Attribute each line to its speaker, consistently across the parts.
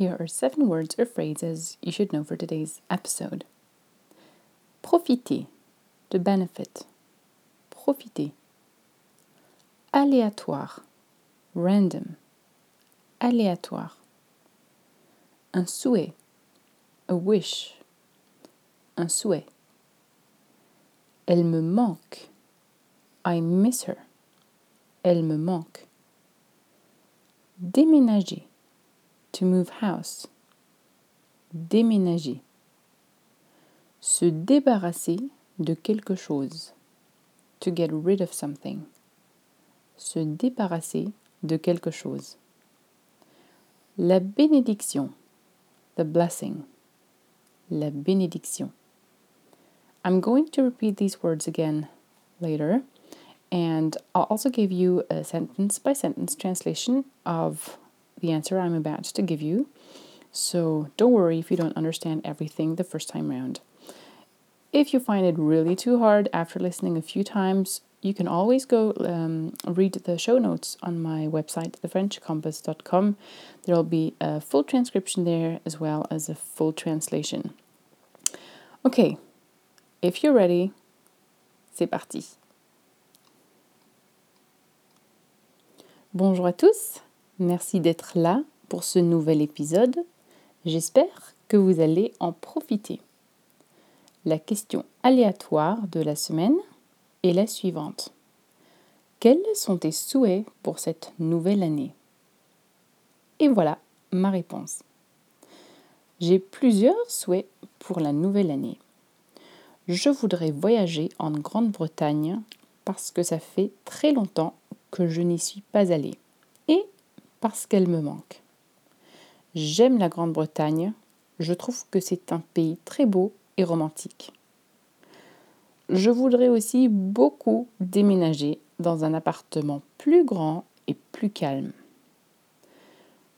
Speaker 1: here are seven words or phrases you should know for today's episode. Profiter, to benefit. Profiter. Aléatoire, random. Aléatoire. Un souhait, a wish. Un souhait. Elle me manque. I miss her. Elle me manque. Déménager to move house. Déménager. Se débarrasser de quelque chose. To get rid of something. Se débarrasser de quelque chose. La bénédiction. The blessing. La bénédiction. I'm going to repeat these words again later, and I'll also give you a sentence by sentence translation of the answer I'm about to give you. So don't worry if you don't understand everything the first time round. If you find it really too hard after listening a few times, you can always go um, read the show notes on my website, thefrenchcompass.com. There'll be a full transcription there as well as a full translation. Okay, if you're ready, c'est parti. Bonjour à tous. Merci d'être là pour ce nouvel épisode. J'espère que vous allez en profiter. La question aléatoire de la semaine est la suivante. Quels sont tes souhaits pour cette nouvelle année? Et voilà ma réponse. J'ai plusieurs souhaits pour la nouvelle année. Je voudrais voyager en Grande-Bretagne parce que ça fait très longtemps que je n'y suis pas allée parce qu'elle me manque. J'aime la Grande-Bretagne, je trouve que c'est un pays très beau et romantique. Je voudrais aussi beaucoup déménager dans un appartement plus grand et plus calme.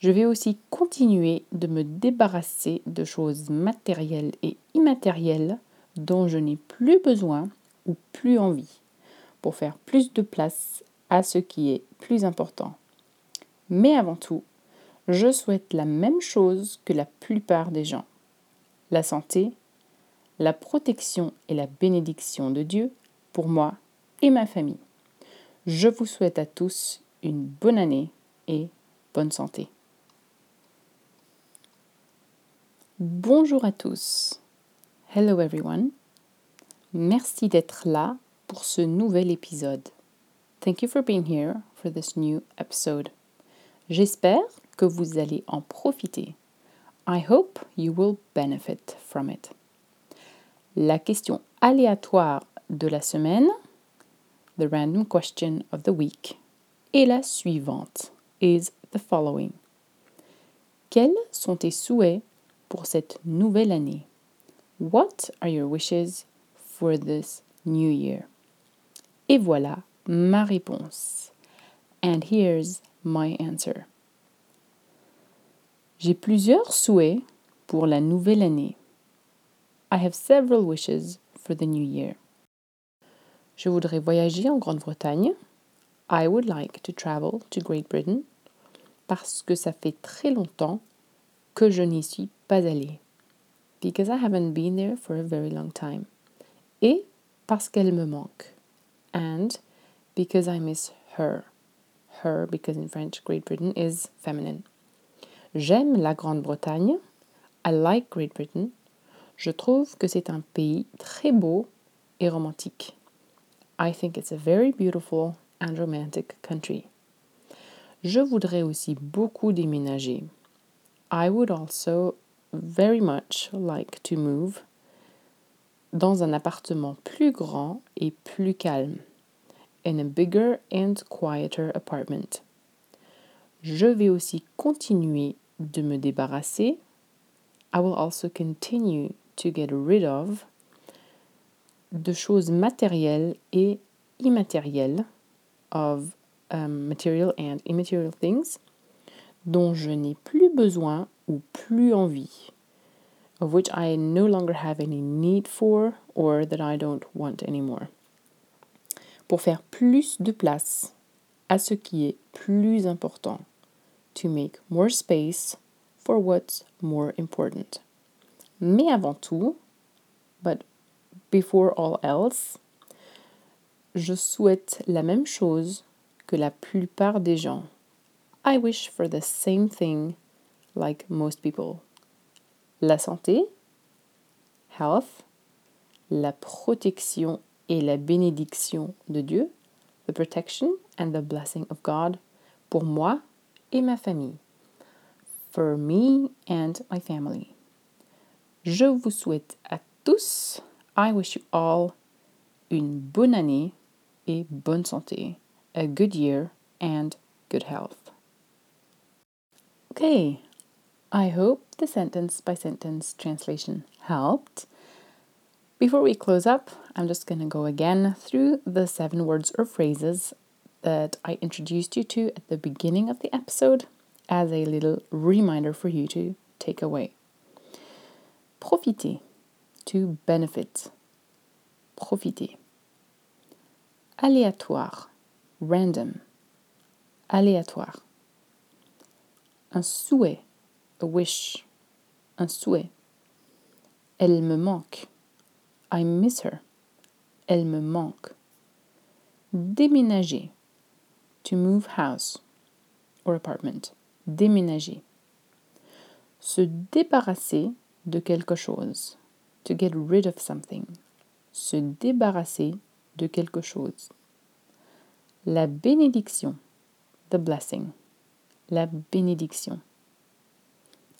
Speaker 1: Je vais aussi continuer de me débarrasser de choses matérielles et immatérielles dont je n'ai plus besoin ou plus envie, pour faire plus de place à ce qui est plus important. Mais avant tout, je souhaite la même chose que la plupart des gens. La santé, la protection et la bénédiction de Dieu pour moi et ma famille. Je vous souhaite à tous une bonne année et bonne santé. Bonjour à tous. Hello everyone. Merci d'être là pour ce nouvel épisode. Thank you for being here for this new episode. J'espère que vous allez en profiter. I hope you will benefit from it. La question aléatoire de la semaine, the random question of the week, est la suivante, is the following. Quels sont tes souhaits pour cette nouvelle année? What are your wishes for this new year? Et voilà ma réponse. And here's my answer. J'ai plusieurs souhaits pour la nouvelle année. I have several wishes for the new year. Je voudrais voyager en Grande-Bretagne. I would like to travel to Great Britain parce que ça fait très longtemps que je n'y suis pas allée. Because I haven't been there for a very long time. Et parce qu'elle me manque. And because I miss her her because in French Great Britain is feminine. J'aime la Grande-Bretagne. I like Great Britain. Je trouve que c'est un pays très beau et romantique. I think it's a very beautiful and romantic country. Je voudrais aussi beaucoup déménager. I would also very much like to move dans un appartement plus grand et plus calme in a bigger and quieter apartment. Je vais aussi continuer de me débarrasser I will also continue to get rid of de choses matérielles et immatérielles of um, material and immaterial things dont je n'ai plus besoin ou plus envie, of which I no longer have any need for or that I don't want anymore. Pour faire plus de place à ce qui est plus important. To make more space for what's more important. Mais avant tout, but before all else, je souhaite la même chose que la plupart des gens. I wish for the same thing like most people. La santé, health, la protection et la bénédiction de Dieu, the protection and the blessing of God, pour moi et ma famille. For me and my family. Je vous souhaite à tous, I wish you all, une bonne année et bonne santé, a good year and good health. Okay, I hope the sentence by sentence translation helped. Before we close up, I'm just going to go again through the seven words or phrases that I introduced you to at the beginning of the episode as a little reminder for you to take away. Profiter, to benefit. Profiter. Aléatoire, random. Aléatoire. Un souhait, a wish. Un souhait. Elle me manque. I miss her. Elle me manque. Déménager. To move house or apartment. Déménager. Se débarrasser de quelque chose. To get rid of something. Se débarrasser de quelque chose. La bénédiction. The blessing la bénédiction.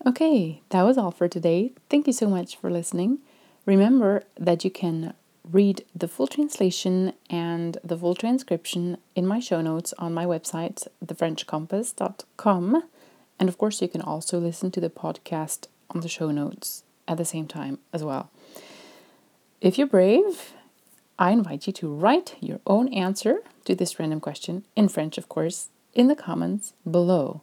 Speaker 1: Okay, that was all for today. Thank you so much for listening. Remember that you can read the full translation and the full transcription in my show notes on my website, thefrenchcompass.com. And of course, you can also listen to the podcast on the show notes at the same time as well. If you're brave, I invite you to write your own answer to this random question, in French, of course, in the comments below.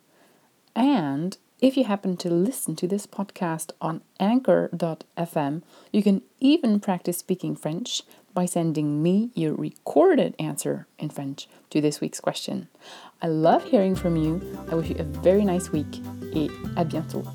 Speaker 1: And if you happen to listen to this podcast on anchor.fm, you can even practice speaking French by sending me your recorded answer in French to this week's question. I love hearing from you. I wish you a very nice week et à bientôt.